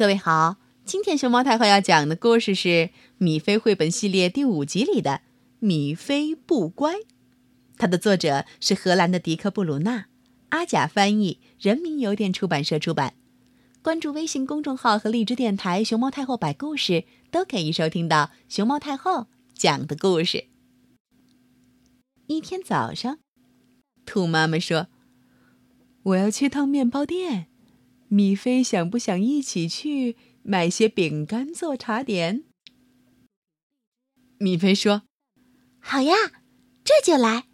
各位好，今天熊猫太后要讲的故事是《米菲绘本系列》第五集里的《米菲不乖》，它的作者是荷兰的迪克·布鲁纳，阿甲翻译，人民邮电出版社出版。关注微信公众号和荔枝电台“熊猫太后摆故事”，都可以收听到熊猫太后讲的故事。一天早上，兔妈妈说：“我要去趟面包店。”米菲想不想一起去买些饼干做茶点？米菲说：“好呀，这就来。”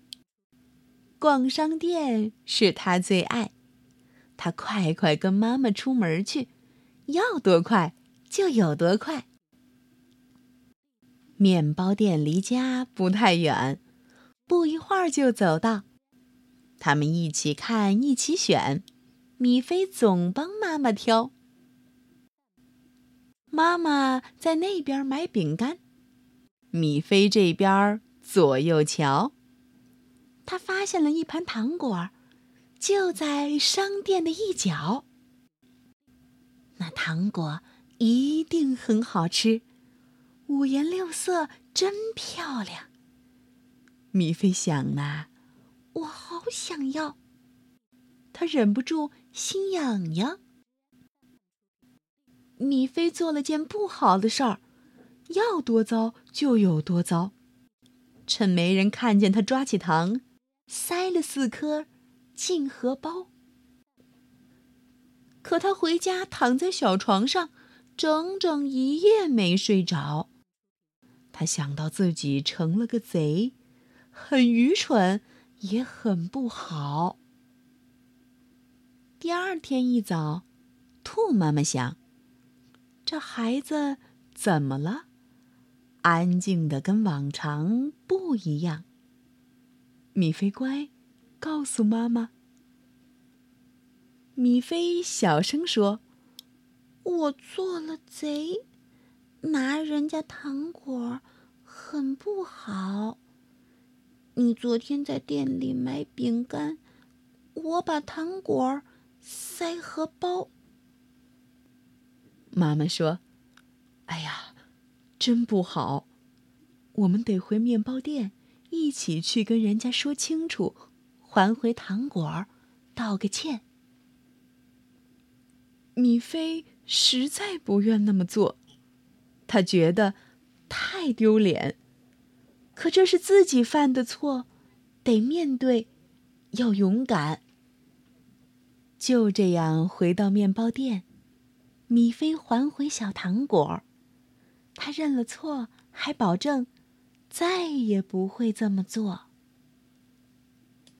逛商店是他最爱，他快快跟妈妈出门去，要多快就有多快。面包店离家不太远，不一会儿就走到。他们一起看，一起选。米菲总帮妈妈挑。妈妈在那边买饼干，米菲这边左右瞧。他发现了一盘糖果，就在商店的一角。那糖果一定很好吃，五颜六色，真漂亮。米菲想呐，我好想要。他忍不住心痒痒。米菲做了件不好的事儿，要多糟就有多糟。趁没人看见，他抓起糖，塞了四颗进荷包。可他回家躺在小床上，整整一夜没睡着。他想到自己成了个贼，很愚蠢，也很不好。第二天一早，兔妈妈想：“这孩子怎么了？安静的跟往常不一样。”米菲乖，告诉妈妈。米菲小声说：“我做了贼，拿人家糖果，很不好。你昨天在店里买饼干，我把糖果。”塞荷包。妈妈说：“哎呀，真不好，我们得回面包店，一起去跟人家说清楚，还回糖果，道个歉。”米菲实在不愿那么做，他觉得太丢脸。可这是自己犯的错，得面对，要勇敢。就这样回到面包店，米菲还回小糖果。他认了错，还保证再也不会这么做。